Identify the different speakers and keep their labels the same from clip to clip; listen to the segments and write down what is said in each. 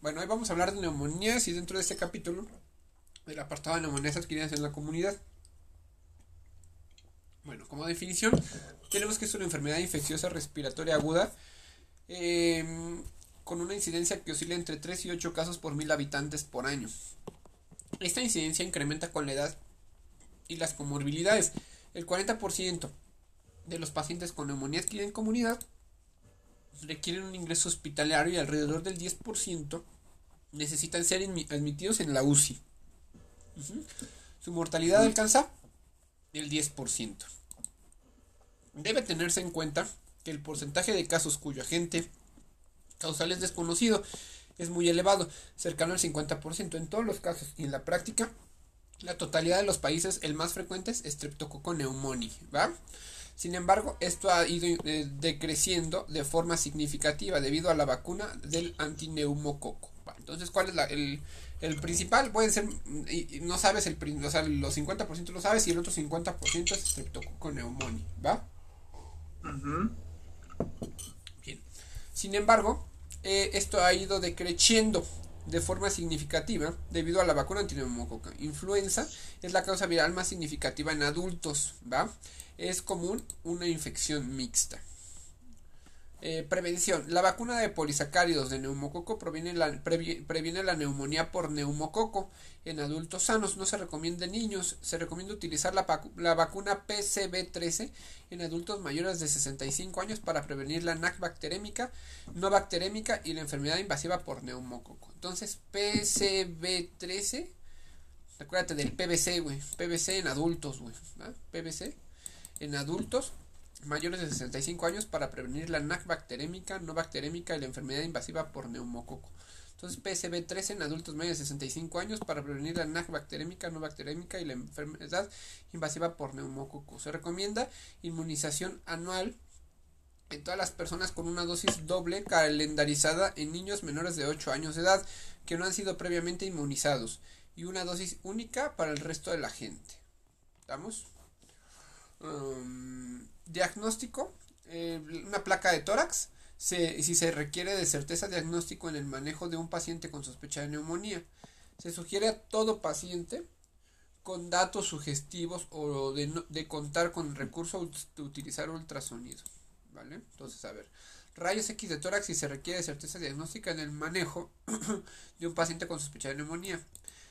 Speaker 1: Bueno, hoy vamos a hablar de neumonías y dentro de este capítulo, del apartado de neumonías adquiridas en la comunidad. Bueno, como definición, tenemos que es una enfermedad infecciosa respiratoria aguda em, con una incidencia que oscila entre 3 y 8 casos por mil habitantes por año. Esta incidencia incrementa con la edad y las comorbilidades. El 40% de los pacientes con neumonía adquirida en comunidad requieren un ingreso hospitalario y alrededor del 10% necesitan ser admitidos en la UCI. Su mortalidad alcanza el 10%. Debe tenerse en cuenta que el porcentaje de casos cuyo agente causal es desconocido es muy elevado, cercano al 50% en todos los casos y en la práctica la totalidad de los países el más frecuente es Streptococcus pneumoniae, ¿va? Sin embargo, esto ha ido eh, decreciendo de forma significativa debido a la vacuna del antineumococo. Entonces, ¿cuál es el, el, principal? Puede ser, y, no sabes, el, o sea, los 50% lo sabes y el otro 50% es Streptococcus pneumoniae, ¿va? Bien. Sin embargo, eh, esto ha ido decreciendo de forma significativa debido a la vacuna antineumococa. Influenza es la causa viral más significativa en adultos, ¿va? Es común una infección mixta. Eh, prevención. La vacuna de polisacáridos de neumococo previene la neumonía por neumococo en adultos sanos. No se recomienda en niños. Se recomienda utilizar la, vacuna PCB13 en adultos mayores de 65 años para prevenir la NAC bacterémica, no bacterémica y la enfermedad invasiva por neumococo. Entonces, PCB13. Acuérdate del PVC, güey. PVC en adultos, güey. PVC en adultos mayores de 65 años para prevenir la NAC bacterémica, no bacterémica y la enfermedad invasiva por neumococo. Entonces, PSB13 en adultos mayores de 65 años para prevenir la NAC bacterémica, no bacterémica y la enfermedad invasiva por neumococo. Se recomienda inmunización anual en todas las personas con una dosis doble calendarizada en niños menores de 8 años de edad que no han sido previamente inmunizados y una dosis única para el resto de la gente. ¿Estamos? Um, diagnóstico, eh, una placa de tórax, si se requiere de certeza diagnóstico en el manejo de un paciente con sospecha de neumonía. Se sugiere a todo paciente con datos sugestivos o de, contar con recurso de utilizar ultrasonido. ¿Vale? Entonces, a ver, rayos X de tórax si se requiere de certeza diagnóstica en el manejo de un paciente con sospecha de neumonía.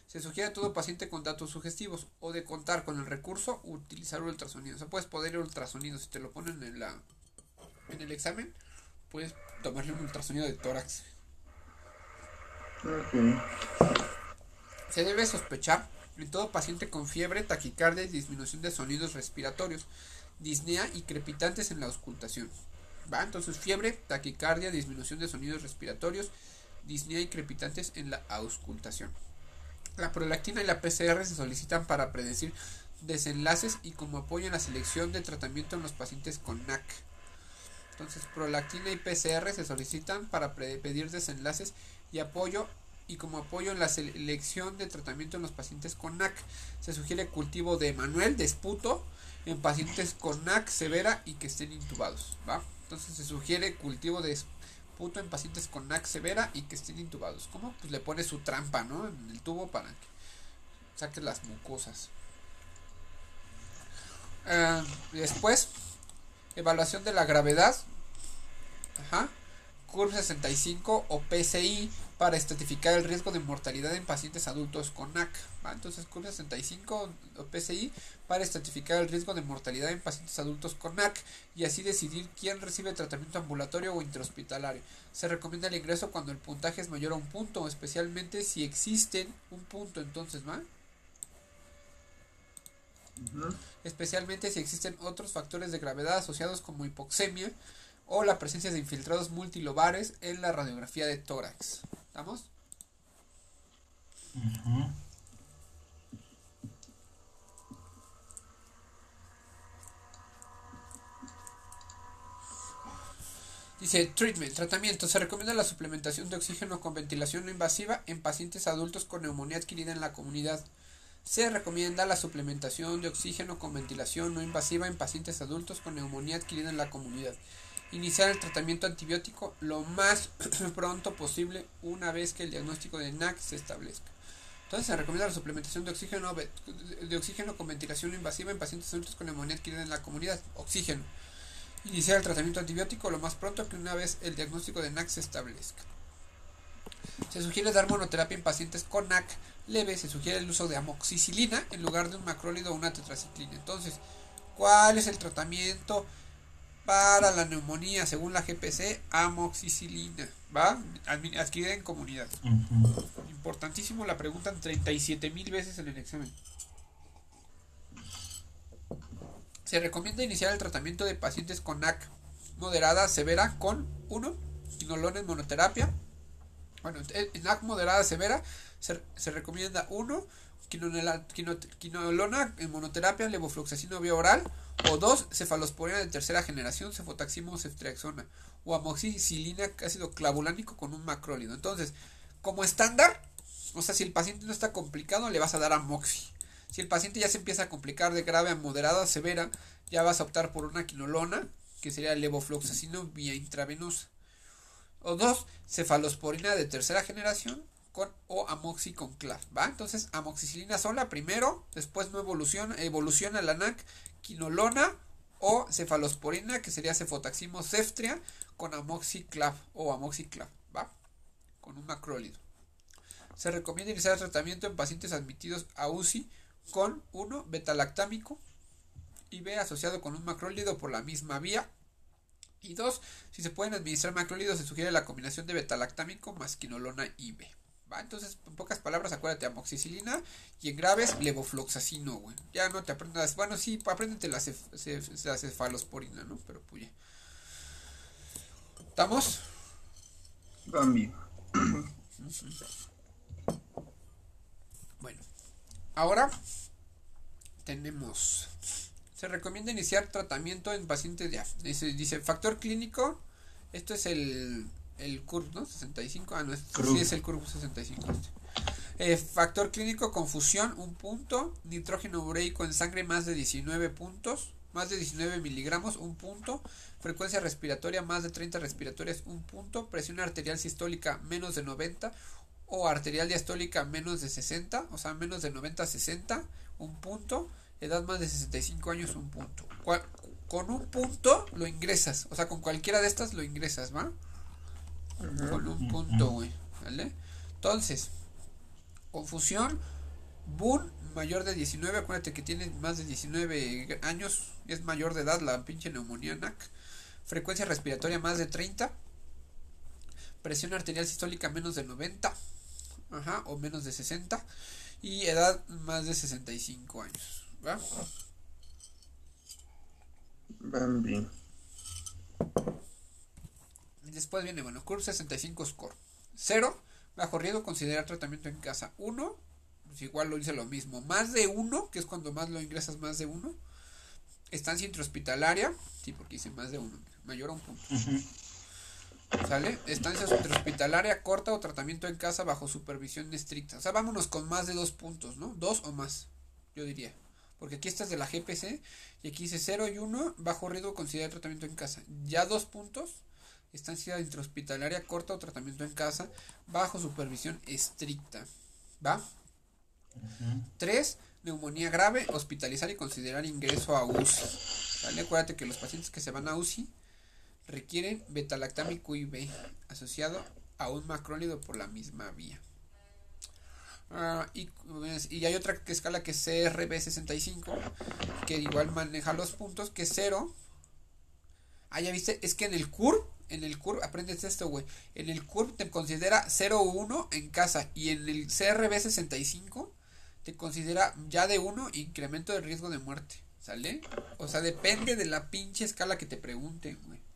Speaker 1: Se sugiere a todo paciente con datos sugestivos o de contar con el recurso utilizar ultrasonido. O sea, puedes poder ultrasonido si te lo ponen en la en el examen, puedes tomarle un ultrasonido de tórax. Se debe sospechar en todo paciente con fiebre, taquicardia y disminución de sonidos respiratorios, disnea y crepitantes en la auscultación. ¿Va? Entonces, fiebre, taquicardia, disminución de sonidos respiratorios, disnea y crepitantes en la auscultación. La prolactina y la PCR se solicitan para predecir desenlaces y como apoyo en la selección de tratamiento en los pacientes con NAC. Entonces, prolactina y PCR se solicitan para pedir desenlaces y apoyo y como apoyo en la selección de tratamiento en los pacientes con NAC. Se sugiere cultivo de manuel de esputo en pacientes con NAC severa y que estén intubados. Entonces se sugiere cultivo de puto en pacientes con NAC severa y que estén intubados. ¿Cómo? Pues le pone su trampa, ¿no? En el tubo para que saque las mucosas. Eh, después, evaluación de la gravedad. Ajá. CURV 65 o PCI para estratificar el riesgo de mortalidad en pacientes adultos con NAC. Entonces, CURV 65 o PCI para estratificar el riesgo de mortalidad en pacientes adultos con NAC y así decidir quién recibe tratamiento ambulatorio o intrahospitalario. Se recomienda el ingreso cuando el puntaje es mayor a un punto, especialmente si existen un punto, entonces, ¿va? Especialmente si existen otros factores de gravedad asociados como hipoxemia o la presencia de infiltrados multilobares en la radiografía de tórax. ¿Estamos? Dice, treatment, tratamiento. Se recomienda la suplementación de oxígeno con ventilación no invasiva en pacientes adultos con neumonía adquirida en la comunidad. Se recomienda la suplementación de oxígeno con ventilación no invasiva en pacientes adultos con neumonía adquirida en la comunidad. Iniciar el tratamiento antibiótico lo más pronto posible una vez que el diagnóstico de NAC se establezca. Entonces se recomienda la suplementación de oxígeno, de oxígeno con ventilación invasiva en pacientes adultos con neumonía adquirida en la comunidad. Oxígeno. Iniciar el tratamiento antibiótico lo más pronto que una vez el diagnóstico de NAC se establezca. Se sugiere dar monoterapia en pacientes con NAC leve. Se sugiere el uso de amoxicilina en lugar de un macrólido o una tetraciclina. Entonces, ¿cuál es el tratamiento para la neumonía según la GPC? Amoxicilina. ¿Va? Adquirida en comunidad. Importantísimo, la preguntan 37 mil veces en el examen. Se recomienda iniciar el tratamiento de pacientes con NAC moderada severa con 1. Quinolona en monoterapia. Bueno, en NAC moderada severa se, recomienda 1. Quinolona en monoterapia, levofloxacino vía oral. O 2. Cefalosporina de tercera generación, cefotaxima o ceftriaxona. O amoxicilina ácido clavulánico con un macrólido. Entonces, como estándar, o sea, si el paciente no está complicado, le vas a dar amoxi. Si el paciente ya se empieza a complicar de grave a moderada severa, ya vas a optar por una quinolona, que sería levofloxacino vía intravenosa. O dos, cefalosporina de tercera generación con o amoxi con clav, ¿va? Entonces, amoxicilina sola primero, después no evoluciona, evoluciona la NAC, quinolona o cefalosporina, que sería cefotaximo ceftria con amoxiclav o amoxiclav, ¿va? Con un macrólido. Se recomienda iniciar el tratamiento en pacientes admitidos a UCI con 1 betalactámico y B asociado con un macrólido por la misma vía. Y 2, si se pueden administrar macrólidos, se sugiere la combinación de betalactámico más quinolona y B. ¿Va? Entonces, en pocas palabras, acuérdate, amoxicilina y en graves, levofloxacino, güey. Ya no te aprendas, bueno, sí, apréndete la, cefalosporina, ¿no? Pero pues ya. ¿Estamos?
Speaker 2: Bambi.
Speaker 1: Bueno, ahora tenemos. Se recomienda iniciar tratamiento en pacientes ya. Dice, dice factor clínico. Esto es el, el CURV, ¿no? 65. Ah, no, es, sí es el CURV 65. Eh, factor clínico, confusión, un punto. Nitrógeno ureico en sangre, más de 19 puntos. Más de 19 miligramos, un punto. Frecuencia respiratoria, más de 30 respiratorias, un punto. Presión arterial sistólica, menos de 90. O arterial diastólica, menos de 60. O sea, menos de 90 a 60 un punto, edad más de 65 años, un punto. con un punto lo ingresas, o sea, con cualquiera de estas lo ingresas, ¿va? Con un punto, güey, ¿vale? Entonces, confusión, Boon mayor de 19, acuérdate que tiene más de 19 años, es mayor de edad la pinche neumonía NAC. Frecuencia respiratoria más de 30. Presión arterial sistólica menos de 90, ajá, o menos de 60 y edad más de 65 años. ¿Va?
Speaker 2: Bambi.
Speaker 1: Después viene, bueno, CURV 65 score. 0, bajo riesgo, considerar tratamiento en casa. 1, pues igual lo dice lo mismo. Más de 1, que es cuando más lo ingresas, más de 1. Estancia intrahospitalaria, sí, porque dice más de 1, mayor a un punto. ¿Sale? Estancia hospitalaria corta o tratamiento en casa bajo supervisión estricta. O sea, vámonos con más de dos puntos, ¿no? Dos o más, yo diría. Porque aquí estás de la GPC y aquí dice 0 y 1, bajo riesgo considerar tratamiento en casa. Ya dos puntos, estancia intrahospitalaria corta o tratamiento en casa bajo supervisión estricta. ¿Va? Tres, neumonía grave, hospitalizar y considerar ingreso a UCI. ¿Vale? Acuérdate que los pacientes que se van a UCI requieren betalactámico IV asociado a un macrólido por la misma vía. Ah, y, pues, y, hay otra escala que es CRB65 que igual maneja los puntos que es 0 ah ya viste es que en el CUR en el CUR aprendes esto güey en el CUR te considera 0 1 en casa y en el CRB65 te considera ya de 1 incremento de riesgo de muerte ¿sale? o sea depende de la pinche escala que te pregunten güey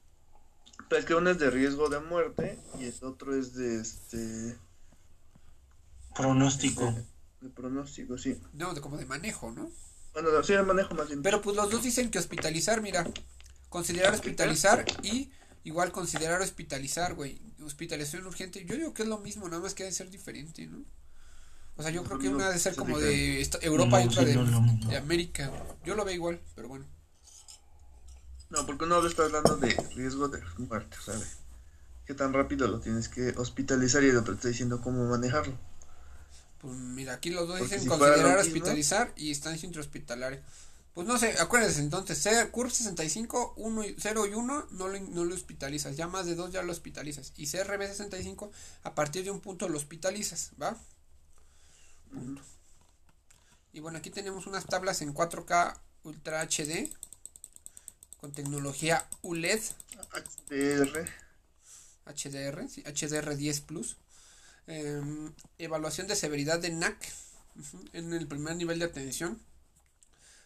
Speaker 2: es que uno es de riesgo de muerte y el otro es de este.
Speaker 3: Pronóstico.
Speaker 2: De, pronóstico, sí.
Speaker 1: No, de como de manejo, ¿no?
Speaker 2: Bueno, sí, de manejo más bien.
Speaker 1: Pero pues los dos dicen que hospitalizar, mira. Considerar hospitalizar y igual considerar hospitalizar, güey. Hospitalización urgente. Yo digo que es lo mismo, nada más que debe ser diferente, ¿no? O sea, yo creo que una debe ser como de Europa y otra de, de América. Yo lo veo igual, pero bueno.
Speaker 2: No, porque uno está hablando de riesgo de muerte, ¿sabes? ¿Qué tan rápido lo tienes que hospitalizar y el otro está diciendo cómo manejarlo?
Speaker 1: Pues mira, aquí los dos
Speaker 2: Porque
Speaker 1: dicen
Speaker 2: si
Speaker 1: considerar
Speaker 2: lo mismo-
Speaker 1: hospitalizar y estancia intrahospitalaria. Pues no sé, acuérdense entonces, CURP 65, 1 y 0 y 1 no lo, no lo hospitalizas, ya más de 2 ya lo hospitalizas. Y CRB 65 a partir de un punto lo hospitalizas, ¿va? Punto. Y bueno, aquí tenemos unas tablas en 4K Ultra HD con tecnología ULED
Speaker 2: HDR.
Speaker 1: HDR, sí, HDR 10 Plus. Em, evaluación de severidad de NAC en el primer nivel de atención.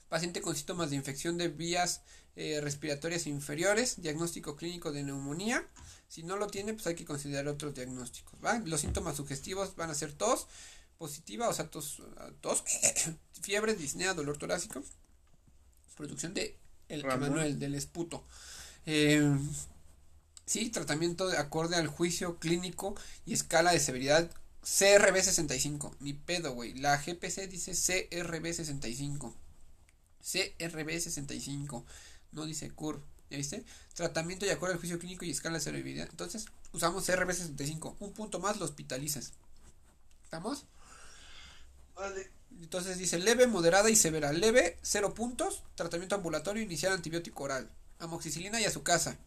Speaker 1: Paciente con síntomas de infección de vías eh, respiratorias inferiores. Diagnóstico clínico de neumonía. Si no lo tiene, pues hay que considerar otros diagnósticos. ¿va? Los síntomas sugestivos van a ser tos positiva, o sea, tos, tos fiebre, disnea, dolor torácico. Producción de el. Emanuel, del esputo. Em, Sí, tratamiento de acorde al juicio clínico y escala de severidad CRB 65. Ni pedo, güey. La GPC dice CRB 65. CRB 65. No dice CURV. ¿Ya viste? Tratamiento de acuerdo al juicio clínico y escala de severidad. Entonces, usamos CRB 65. Un punto más lo hospitalizas. ¿Estamos?
Speaker 2: Vale.
Speaker 1: Entonces dice leve, moderada y severa. Leve, 0 puntos. Tratamiento ambulatorio, iniciar antibiótico oral. Amoxicilina y a su casa.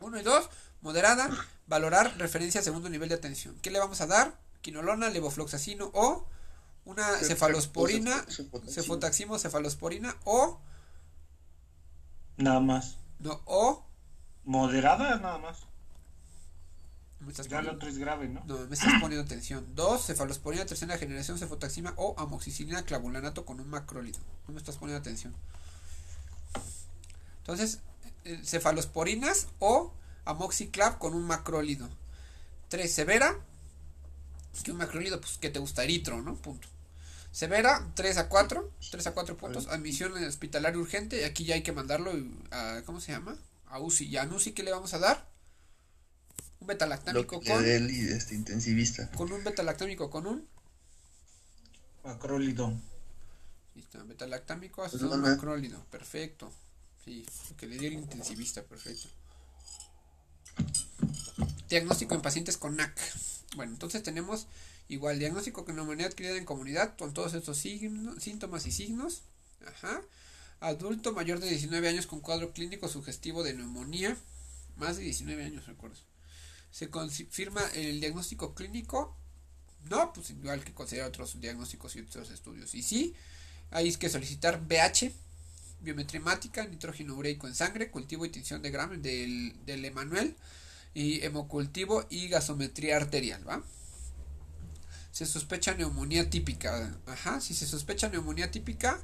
Speaker 1: 1 y 2, moderada, valorar referencia a segundo nivel de atención. ¿Qué le vamos a dar? Quinolona, levofloxacino o una
Speaker 2: Cef-
Speaker 1: cefalosporina,
Speaker 2: cef- cefotaxima.
Speaker 1: cefotaximo, cefalosporina o
Speaker 3: Nada más.
Speaker 1: no o
Speaker 3: Moderada, nada más.
Speaker 1: me estás
Speaker 3: Ya lo otro es grave, ¿no?
Speaker 1: no, me estás poniendo atención. 2, cefalosporina tercera generación, cefotaxima o amoxicilina clavulanato con un macrólido. No me estás poniendo atención. Entonces, eh, cefalosporinas o amoxiclav con un macrólido. 3 severa, que un macrólido, pues que te gusta eritro, ¿no? Punto. Severa, 3 a 4, 3 a 4 puntos, admisión en hospitalario urgente, y aquí ya hay que mandarlo a, ¿cómo se llama? A UCI. ¿Y a UCI qué le vamos a dar? Un betalactámico con,
Speaker 2: el este, intensivista.
Speaker 1: con un betalactámico con un
Speaker 3: Macrólido.
Speaker 1: Listo, betalactámico
Speaker 2: Pues
Speaker 1: asociado a
Speaker 2: no, no.
Speaker 1: macrólido, perfecto. Sí, lo que le dio el intensivista, perfecto. Diagnóstico en pacientes con NAC. Bueno, entonces tenemos igual diagnóstico con neumonía adquirida en comunidad con todos estos síntomas y signos. Ajá. Adulto mayor de 19 años con cuadro clínico sugestivo de neumonía. Más de 19 años, recuerdo. Se confirma el diagnóstico clínico. No, pues igual que considerar otros diagnósticos y otros estudios. Y sí, hay que solicitar BH, biometría hemática, nitrógeno ureico en sangre, cultivo y tinción de Gram del, del Emanuel, y hemocultivo y gasometría arterial, ¿va? Se sospecha neumonía típica. Ajá, si se sospecha neumonía típica,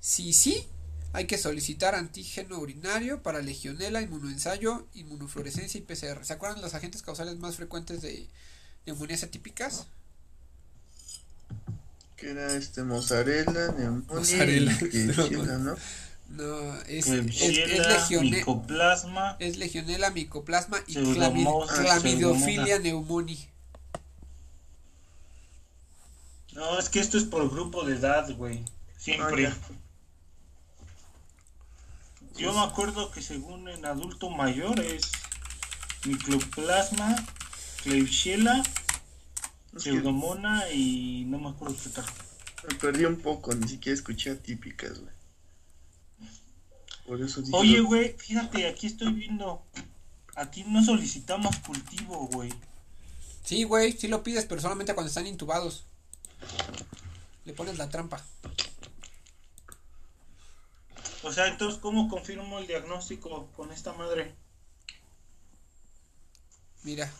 Speaker 1: sí, sí, hay que solicitar antígeno urinario para legionela, inmunoensayo, inmunofluorescencia y PCR. ¿Se acuerdan los agentes causales más frecuentes de neumonías atípicas?
Speaker 2: Que era este mozzarella, neumonía
Speaker 1: Mozzarella.
Speaker 2: y ¿no?
Speaker 1: No, es, es, es,
Speaker 3: Klebsiella,
Speaker 1: legione-
Speaker 3: micoplasma.
Speaker 1: es legionela, micoplasma y clami- clamidofilia pneumoni.
Speaker 3: No, es que esto es por grupo de edad, güey. Siempre.
Speaker 2: Ah,
Speaker 3: Yo me acuerdo que según en adulto mayor es micoplasma, Klebsiella, pseudomona y no me acuerdo qué tal.
Speaker 2: me perdí un poco, ni siquiera escuché atípicas, güey. Por eso dije.
Speaker 3: Oye, güey, fíjate, aquí estoy viendo. Aquí no solicitamos cultivo, güey.
Speaker 1: Sí, güey, sí lo pides, pero solamente cuando están intubados. Le pones la trampa.
Speaker 3: O sea, entonces, ¿cómo confirmo el diagnóstico con esta madre?
Speaker 1: Mira.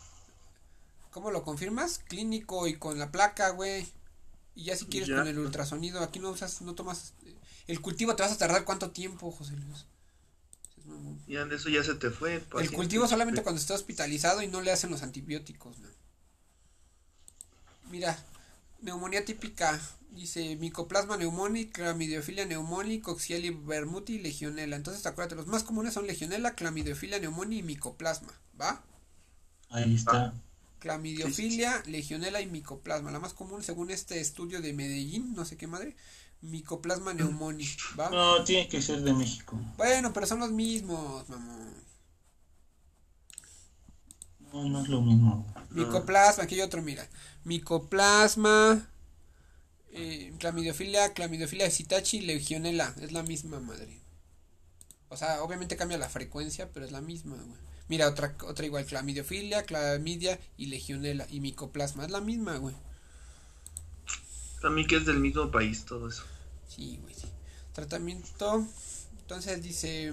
Speaker 1: ¿Cómo lo confirmas? Clínico y con la placa, güey. Y ya si quieres
Speaker 2: Ya.
Speaker 1: con el ultrasonido, aquí no usas, no tomas. El cultivo te vas a tardar cuánto tiempo, José Luis.
Speaker 2: De eso ya se te fue.
Speaker 1: El cultivo solamente cuando está hospitalizado y no le hacen los antibióticos, ¿no? Mira, neumonía típica, dice micoplasma pneumoni, clamidiofilia pneumoni, coxiella vermuti y legionela. Entonces, acuérdate, los más comunes son legionela, clamidiofilia pneumoni y micoplasma, ¿va?
Speaker 3: Ahí está.
Speaker 1: Clamidiofilia, legionela y micoplasma. La más común, según este estudio de Medellín, no sé qué madre, micoplasma neumoni, ¿va?
Speaker 3: No, tiene que ser de México.
Speaker 1: Bueno, pero son los mismos, mamón.
Speaker 3: No, no es lo mismo.
Speaker 1: Micoplasma, aquí hay otro, mira. Micoplasma, eh, clamidiofilia, clamidiofilia citachi, legionela. Es la misma madre. O sea, obviamente cambia la frecuencia, pero es la misma, güey. Mira, otra, otra igual, clamidiofilia, clamidia y legionela y micoplasma. Es la misma, güey.
Speaker 2: También que es del mismo país todo eso.
Speaker 1: Sí, güey, sí. Tratamiento. Entonces dice,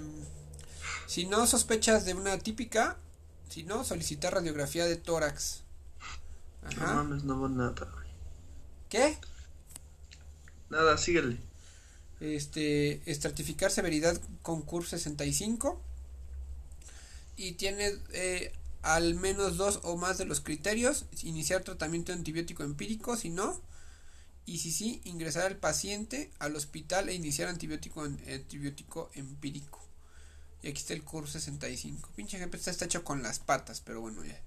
Speaker 1: si no sospechas de una típica, si no, solicitar radiografía de tórax.
Speaker 2: No mames, no va nada.
Speaker 1: ¿Qué?
Speaker 2: Nada, síguele.
Speaker 1: Este, estratificar severidad con CUR 65. Y tiene eh, al menos dos o más de los criterios. Iniciar tratamiento antibiótico empírico, si no. Y si sí, ingresar al paciente al hospital e iniciar antibiótico, antibiótico empírico. Y aquí está el CUR 65. Pinche ejemplo, está, está hecho con las patas, pero bueno, ya.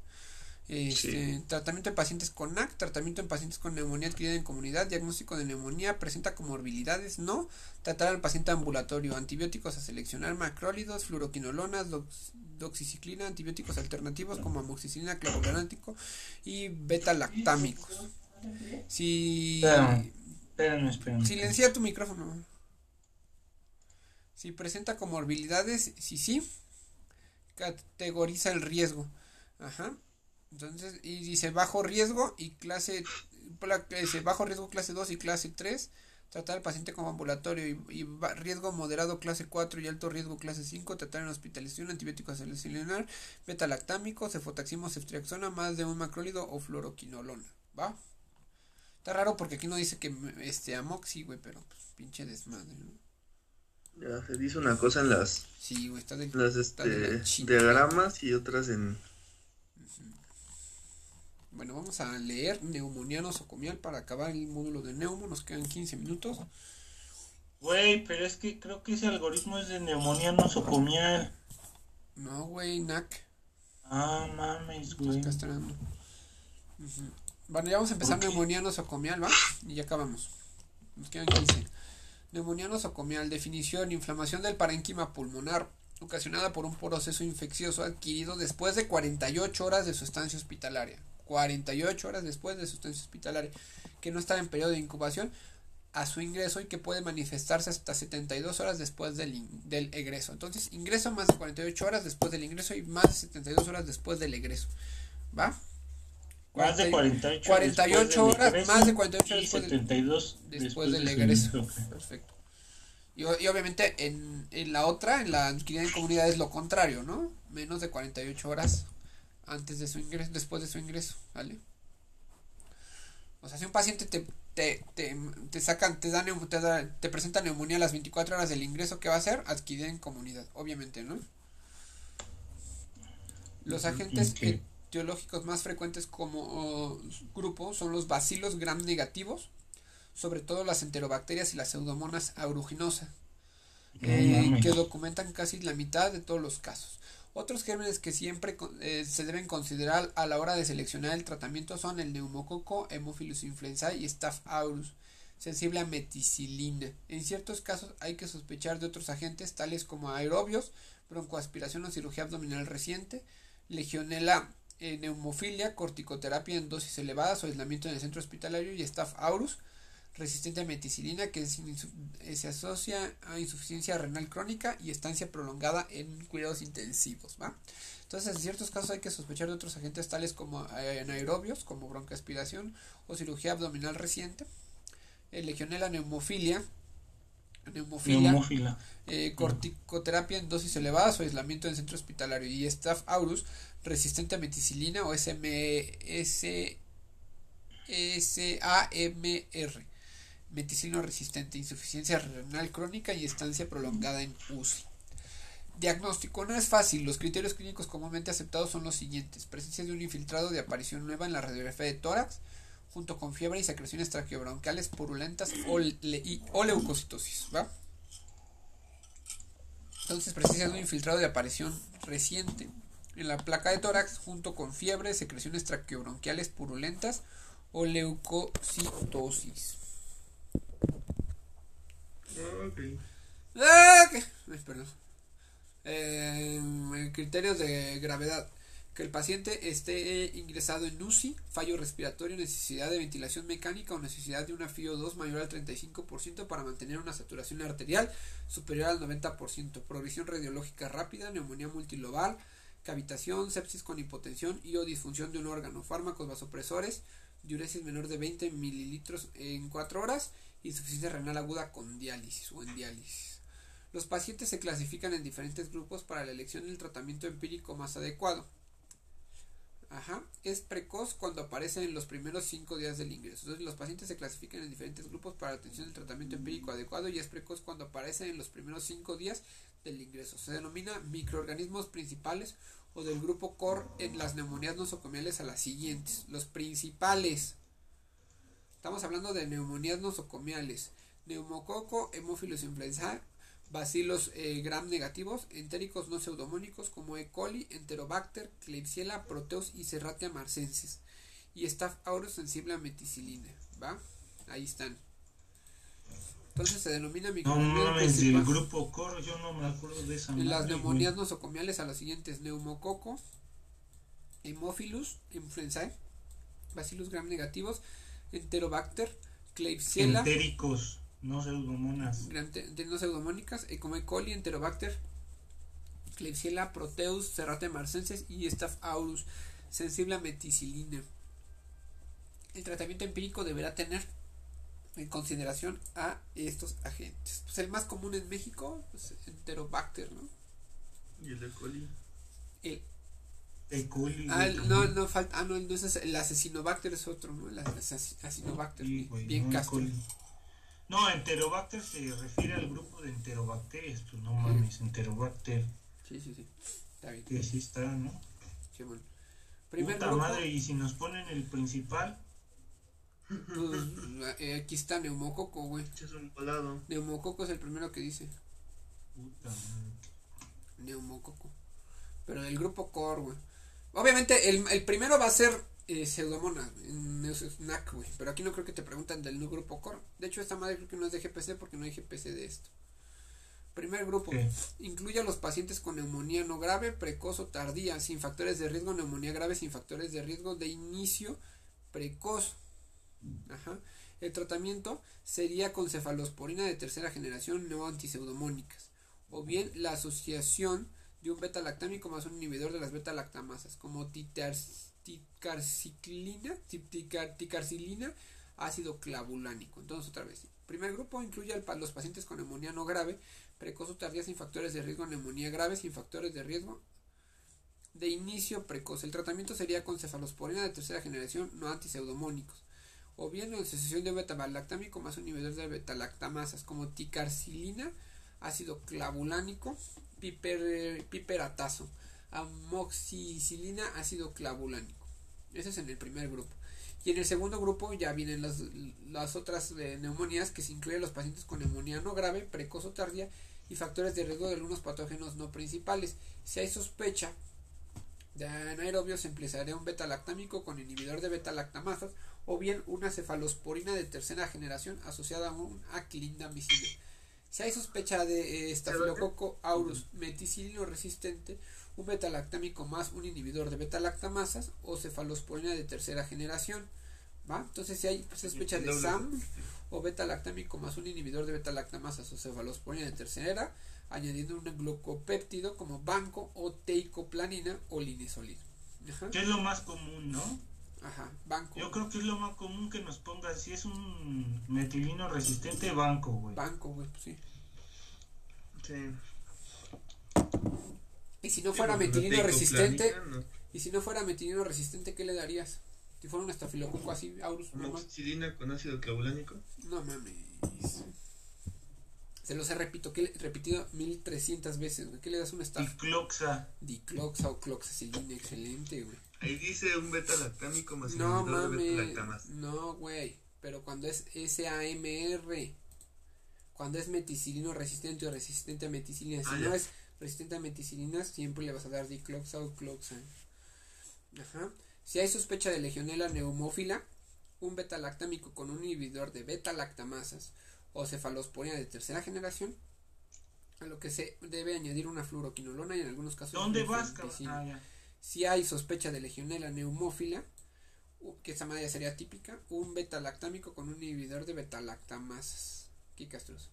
Speaker 1: Este,
Speaker 2: Sí.
Speaker 1: Tratamiento en pacientes con NAC, tratamiento en pacientes con neumonía adquirida en comunidad, diagnóstico de neumonía, presenta comorbilidades, no, tratar al paciente ambulatorio, antibióticos a seleccionar, macrólidos, fluoroquinolonas, dox- doxiciclina, antibióticos alternativos como amoxicilina, clavulanántico y beta-lactámicos. Si
Speaker 3: Espérame. Espérenme, espérenme.
Speaker 1: silencia tu micrófono. Si presenta comorbilidades, si sí, categoriza el riesgo. Ajá. Entonces, y dice bajo riesgo y clase, pla- dice bajo riesgo clase 2 y clase 3, tratar al paciente como ambulatorio y, y riesgo moderado clase 4 y alto riesgo clase 5, tratar en hospitalización, antibiótico a seleccionar, betalactámico, cefotaxima o ceftriaxona, más de un macrólido o fluoroquinolona, ¿va? Está raro porque aquí no dice que este amoxi, güey, pero pues, pinche desmadre, ¿no?
Speaker 2: Ya se dice una cosa en las,
Speaker 1: Sí, güey, está de,
Speaker 2: las
Speaker 1: está de la
Speaker 2: este, diagramas y otras en.
Speaker 1: Bueno, vamos a leer neumonía nosocomial para acabar el módulo de neumo. Nos quedan 15 minutos.
Speaker 3: Güey, pero es que creo que ese algoritmo es de neumonía nosocomial.
Speaker 1: No, güey, NAC.
Speaker 3: Ah, mames, güey.
Speaker 1: castrando. Ujú. Bueno, ya vamos a empezar
Speaker 3: Ok.
Speaker 1: neumonía nosocomial, ¿va? Y ya acabamos. Nos quedan 15. Neumonía nosocomial, definición, inflamación del parénquima pulmonar ocasionada por un proceso infeccioso adquirido después de 48 horas de su estancia hospitalaria. 48 horas después de su estancia hospitalaria, que no está en periodo de incubación a su ingreso y que puede manifestarse hasta 72 horas después del, del egreso. Entonces, ingreso más de 48 horas después del ingreso y más de 72 horas después del egreso. ¿Va?
Speaker 3: Más de
Speaker 1: 40
Speaker 3: 48,
Speaker 1: 48
Speaker 3: después del
Speaker 1: horas,
Speaker 3: egreso
Speaker 1: más de 48
Speaker 3: y
Speaker 1: después del-
Speaker 3: 72
Speaker 1: después del egreso.
Speaker 3: ingreso.
Speaker 1: Perfecto. Y, y obviamente en, en la otra, en la adquirida en comunidad es lo contrario, ¿no? Menos de 48 horas antes de su ingreso, después de su ingreso, ¿vale? O sea, si un paciente te, te, te, te sacan, te dan, te, da- te presenta neumonía a las 24 horas del ingreso, ¿qué va a hacer? Adquirida en comunidad, obviamente, ¿no? Los agentes
Speaker 3: ok.
Speaker 1: Etiológicos más frecuentes como grupo son los bacilos gram negativos, sobre todo las enterobacterias y las pseudomonas aeruginosa,
Speaker 3: No
Speaker 1: eh, que documentan casi la mitad de todos los casos. Otros gérmenes que siempre eh, se deben considerar a la hora de seleccionar el tratamiento son el neumococo, Haemophilus influenzae y Staph aureus, sensible a meticilina. En ciertos casos hay que sospechar de otros agentes tales como aerobios, broncoaspiración o cirugía abdominal reciente, legionela eh, neumofilia, corticoterapia en dosis elevadas o aislamiento en el centro hospitalario y Staph aureus, resistente a meticilina que eh, se asocia a insuficiencia renal crónica y estancia prolongada en cuidados intensivos. Entonces, en ciertos casos hay que sospechar de otros agentes tales como eh, anaerobios, como broncoaspiración o cirugía abdominal reciente, eh, legionela neumofilia, neumofilia, eh, corticoterapia en dosis elevadas o aislamiento en centro hospitalario y Staph aureus resistente a meticilina o SAMR meticilino resistente, insuficiencia renal crónica y estancia prolongada en UCI. Diagnóstico no es fácil. Los criterios clínicos comúnmente aceptados son los siguientes: presencia de un infiltrado de aparición nueva en la radiografía de tórax, junto con fiebre y secreciones traqueobroncales purulentas o, le- y- o leucocitosis, ¿va? Entonces, presencia de un infiltrado de aparición reciente. en la placa de tórax junto con fiebre, secreciones traqueobronquiales purulentas o leucocitosis.
Speaker 2: Ok.
Speaker 1: Ah, perdón. Eh, criterios de gravedad. Que el paciente esté ingresado en UCI, fallo respiratorio, necesidad de ventilación mecánica o necesidad de una FIO2 mayor al 35% para mantener una saturación arterial superior al 90%, progresión radiológica rápida, neumonía multilobar, cavitación, sepsis con hipotensión y o disfunción de un órgano, fármacos vasopresores, diuresis menor de 20 mililitros en 4 horas, insuficiencia renal aguda con diálisis o en diálisis. Los pacientes se clasifican en diferentes grupos para la elección del tratamiento empírico más adecuado. Ajá. Es precoz cuando aparece en los primeros 5 días del ingreso. Entonces, los pacientes se clasifican en diferentes grupos para la atención del tratamiento empírico adecuado y es precoz cuando aparece en los primeros 5 días del ingreso. Se denomina microorganismos principales o del grupo COR en las neumonías nosocomiales a las siguientes. Los principales. Estamos hablando de neumonías nosocomiales. Neumococo, hemófilos influenzae, bacilos eh, gram negativos, entéricos no pseudomónicos como E. coli, Enterobacter, Klebsiella, Proteus y Serratia marcensis. Y Staph aureus sensible a meticilina, ¿va? Ahí están. Entonces se denomina
Speaker 3: No
Speaker 1: microorganismo
Speaker 3: mames, del grupo Cor, yo no me acuerdo de esa
Speaker 1: En las neumonías
Speaker 3: güey.
Speaker 1: nosocomiales a las siguientes: neumococo, Hemophilus influenzae, Bacillus gram negativos, Enterobacter, Klebsiella,
Speaker 3: Entéricos, no pseudomonas.
Speaker 1: no pseudomónicas, eh, como E. coli, Enterobacter, Klebsiella, Proteus, Serratia marcensis y Staph aureus, sensible a meticilina. El tratamiento empírico deberá tener en consideración a estos agentes. Pues el más común en México es Enterobacter, ¿no?
Speaker 2: Y el de coli.
Speaker 1: El
Speaker 3: E. coli.
Speaker 1: Ah,
Speaker 3: güey,
Speaker 1: no, no falta. Ah, no, entonces el asesinobacter es otro, ¿no? El ases- asesinobacter.
Speaker 3: Sí,
Speaker 1: bien
Speaker 3: no, E.
Speaker 1: castro.
Speaker 3: No, Enterobacter se refiere al grupo de enterobacterias, pues no mames, Enterobacter,
Speaker 1: Sí, sí, sí. Está bien.
Speaker 3: que sí está, ¿no?
Speaker 1: Sí, bueno. Primer
Speaker 3: Puta
Speaker 1: grupo.
Speaker 3: madre, y si nos ponen el principal,
Speaker 1: pues, eh, aquí está neumococo, güey.
Speaker 2: Es un volado.
Speaker 1: Neumococo es el primero que dice.
Speaker 3: puta madre.
Speaker 1: Neumococo. Pero del grupo core, güey. Obviamente, el, el primero va a ser eh, pseudomonas. Güey. Pero aquí no creo que te preguntan del grupo core. De hecho, esta madre creo que no es de GPC porque no hay GPC de esto. Primer grupo. Incluye a los pacientes con neumonía no grave, precoz o tardía, sin factores de riesgo, neumonía grave, sin factores de riesgo de inicio precoz. Ajá. El tratamiento sería con cefalosporina de tercera generación no antiseudomónicas, o bien la asociación de un beta-lactámico más un inhibidor de las beta-lactamasas, como titar- ticarciclina, ticar- ticarcilina, ácido clavulánico. Entonces, otra vez. Primer grupo incluye a los pacientes con neumonía no grave, precoz o tardía sin factores de riesgo, neumonía grave sin factores de riesgo de inicio precoz. El tratamiento sería con cefalosporina de tercera generación no antiseudomónicos o bien la asociación de beta-lactámico más un inhibidor de beta-lactamasas como ticarcilina, ácido clavulánico, piper, piperatazo, amoxicilina, ácido clavulánico. Ese es en el primer grupo. Y en el segundo grupo ya vienen las, las otras eh, neumonías que se incluyen los pacientes con neumonía no grave, precoz o tardía y factores de riesgo de algunos patógenos no principales. Si hay sospecha de anaerobio se emplearía un beta-lactámico con inhibidor de beta-lactamasas o bien una cefalosporina de tercera generación asociada a un aclindamicina. Si hay sospecha de eh, estafilococo aureus meticilino resistente, un beta-lactámico más un inhibidor de beta-lactamasas o cefalosporina de tercera generación. ¿va? Entonces, si hay sospecha de SAM o beta-lactámico más un inhibidor de beta-lactamasas o cefalosporina de tercera, añadiendo un glucopéptido como banco o teicoplanina o linesolida. Ajá,
Speaker 3: ¿Qué es lo más común, no?
Speaker 1: Ajá, banco.
Speaker 3: Yo creo que es lo más común que nos ponga, si es un metilino resistente, banco, güey.
Speaker 1: Banco, güey, pues sí.
Speaker 2: Sí.
Speaker 1: Y si no fuera
Speaker 2: porque
Speaker 1: metilino
Speaker 2: no te
Speaker 1: resistente,
Speaker 2: no.
Speaker 1: y si no fuera metilino resistente, ¿qué le darías? Si fuera un estafilococo así, aurus normal.
Speaker 2: Con ácido clavulánico.
Speaker 1: No mames. Se los he repito, que le- repetido 1300 veces, güey. ¿Qué le das un staff?
Speaker 3: Dicloxa.
Speaker 1: Dicloxa o cloxacilina, excelente, güey.
Speaker 2: Ahí dice un beta lactámico más
Speaker 1: No
Speaker 2: inhibidor de
Speaker 1: mames.
Speaker 2: beta-lactamasa.
Speaker 1: No, güey. Pero cuando es SAMR, cuando es meticilino resistente o resistente a meticilina, si
Speaker 2: Ah,
Speaker 1: no es resistente a meticilina, siempre le vas a dar dicloxa o cloxa. Ajá. Si hay sospecha de legionela neumófila, un beta-lactámico con un inhibidor de beta-lactamasas o cefalosporina de tercera generación, a lo que se debe añadir una fluoroquinolona y en algunos casos
Speaker 3: ¿Dónde vas, cabrón?
Speaker 1: Si hay sospecha de legionela neumófila, que esa madre sería típica, un beta-lactámico con un inhibidor de beta-lactamasas. Qué castroso.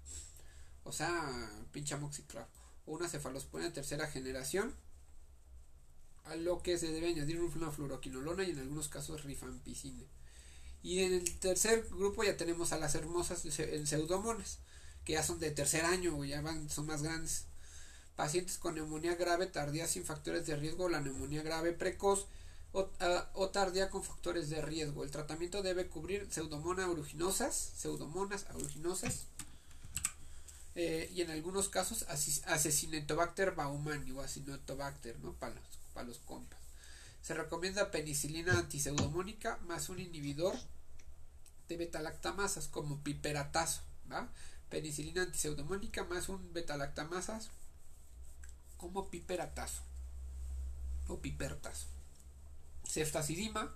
Speaker 1: O sea, pinche amoxiclavo. O una cefalosporina de tercera generación, a lo que se debe añadir una fluoroquinolona y en algunos casos rifampicina. Y en el tercer grupo ya tenemos a las hermosas en pseudomonas, que ya son de tercer año, ya van, son más grandes. Pacientes con neumonía grave tardía sin factores de riesgo, la neumonía grave precoz o, ah, o tardía con factores de riesgo. El tratamiento debe cubrir pseudomonas aeruginosas, pseudomonas aeruginosas, eh, y en algunos casos Acinetobacter baumani o Acinetobacter, ¿no? Para los, para los compas. Se recomienda penicilina antiseudomónica más un inhibidor de betalactamasas como piperatazo, ¿va? Penicilina antiseudomónica más un betalactamasas como piperatazo o pipertazo. Ceftazidima,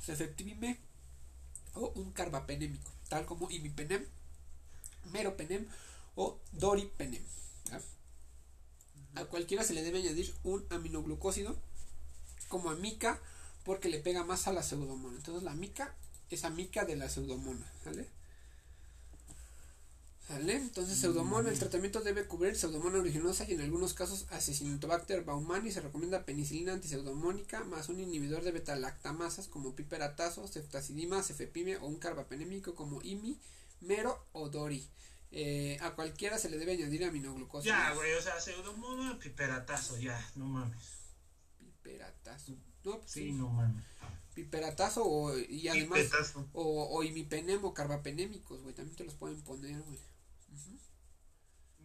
Speaker 1: cefeptibime o un carbapenémico, tal como imipenem, meropenem o doripenem. A cualquiera se le debe añadir un aminoglucósido como amica porque le pega más a la pseudomona. Entonces la amica es amica de la pseudomona, ¿sale? ¿Sale? Entonces pseudomona, el tratamiento debe cubrir pseudomona originosa y en algunos casos Acinetobacter baumani se recomienda penicilina antiseudomónica más un inhibidor de betalactamasas como piperatazo, ceftazidima, cefepime o un carbapenémico como imi, mero o dori. Eh, a cualquiera se le debe añadir aminoglucosa.
Speaker 3: Ya, güey, o sea, pseudomonas, piperatazo, ya, no mames.
Speaker 1: Piperatazo. No, pues
Speaker 3: Sí,
Speaker 1: sí.
Speaker 3: no mames.
Speaker 1: Piperatazo o, y además
Speaker 2: Pipetazo.
Speaker 1: o, o imipenem o carbapenémicos, güey, también te los pueden poner, güey.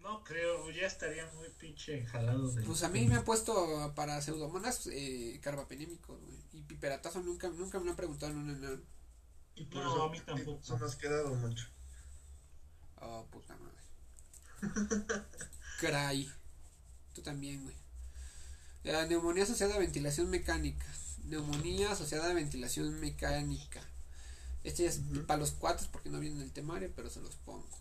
Speaker 3: No creo, ya estaría muy pinche jalado de.
Speaker 1: Pues a mí me han puesto para pseudomonas eh, carbapenémicos, güey. Y piperatazo nunca, nunca me lo han preguntado en un enano.
Speaker 2: Y por
Speaker 3: No,
Speaker 2: eso,
Speaker 3: a mí tampoco.
Speaker 2: Eso nos has quedado mucho.
Speaker 1: Oh, puta madre. Cray. Tú también, güey. La neumonía asociada a ventilación mecánica. Neumonía asociada a ventilación mecánica. Este ya es para los cuates porque no viene en el temario, pero se los pongo.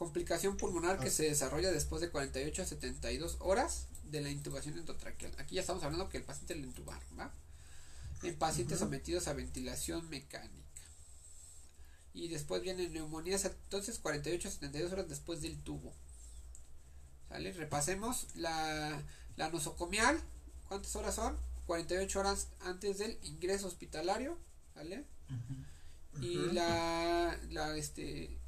Speaker 1: Complicación pulmonar que
Speaker 2: Ah.
Speaker 1: se desarrolla después de 48 a 72 horas de la intubación endotraqueal. Aquí ya estamos hablando que el paciente lo intubaron, ¿va? En pacientes sometidos a ventilación mecánica. Y después vienen neumonías, entonces 48 a 72 horas después del tubo. ¿Sale? Repasemos la, la nosocomial. ¿Cuántas horas son? 48 horas antes del ingreso hospitalario. ¿Sale? Y la, la, este,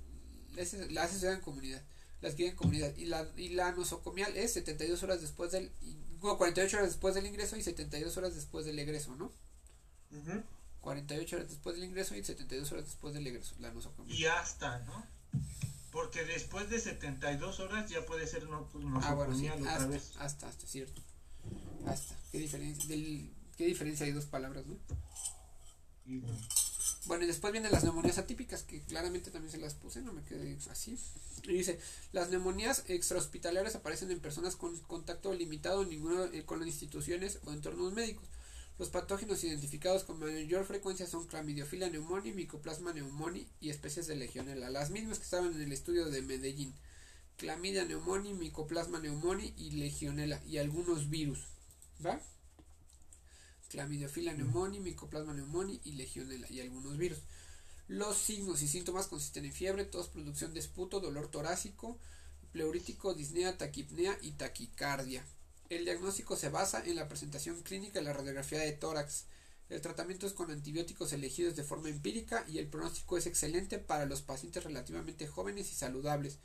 Speaker 1: la, ases- la asesoría en comunidad. Las guía en comunidad. Y la, y la nosocomial es 72 horas después del, no, 48 horas después del ingreso y 72 horas después del egreso, ¿no?
Speaker 2: Ujú.
Speaker 1: 48 horas después del ingreso y 72 horas después del egreso, la nosocomial.
Speaker 3: Y hasta, ¿no? Porque después de 72 horas ya puede ser no, pues,
Speaker 1: ah, bueno, sí,
Speaker 3: nosocomial otra
Speaker 1: hasta,
Speaker 3: vez.
Speaker 1: hasta, hasta, cierto. Hasta. ¿Qué diferencia? Del, ¿Qué diferencia hay dos palabras, no?
Speaker 3: Y, bueno,
Speaker 1: Bueno, y después vienen las neumonías atípicas, que claramente también se las puse, no me quedé así. Y dice, las neumonías extrahospitalarias aparecen en personas con contacto limitado ninguno, eh, con instituciones o entornos médicos. Los patógenos identificados con mayor frecuencia son Chlamydophila pneumoniae, Mycoplasma pneumoniae y especies de Legionella, las mismas que estaban en el estudio de Medellín. Clamidia pneumoniae, Mycoplasma pneumoniae y Legionella y algunos virus. ¿Va? Clamidiofila pneumoniae, Mycoplasma pneumoniae y Legionella y algunos virus. Los signos y síntomas consisten en fiebre, tos, producción de esputo, dolor torácico, pleurítico, disnea, taquipnea y taquicardia. El diagnóstico se basa en la presentación clínica y la radiografía de tórax. El tratamiento es con antibióticos elegidos de forma empírica y el pronóstico es excelente para los pacientes relativamente jóvenes y saludables.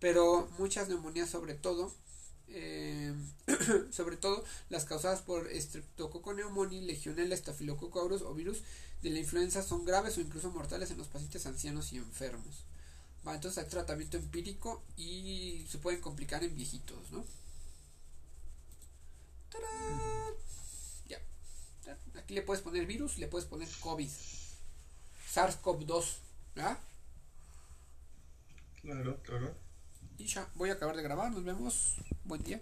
Speaker 1: Pero muchas neumonías sobre todo eh, sobre todo las causadas por Streptococcus pneumoniae, Legionella, o virus de la influenza son graves o incluso mortales en los pacientes ancianos y enfermos. Va, entonces hay tratamiento empírico y se pueden complicar en viejitos, ¿no? Ya. Aquí le puedes poner virus, le puedes poner COVID. SARS-CoV-2, ¿verdad?
Speaker 2: Claro, claro.
Speaker 1: Y ya, voy a acabar de grabar, nos vemos. Buen día.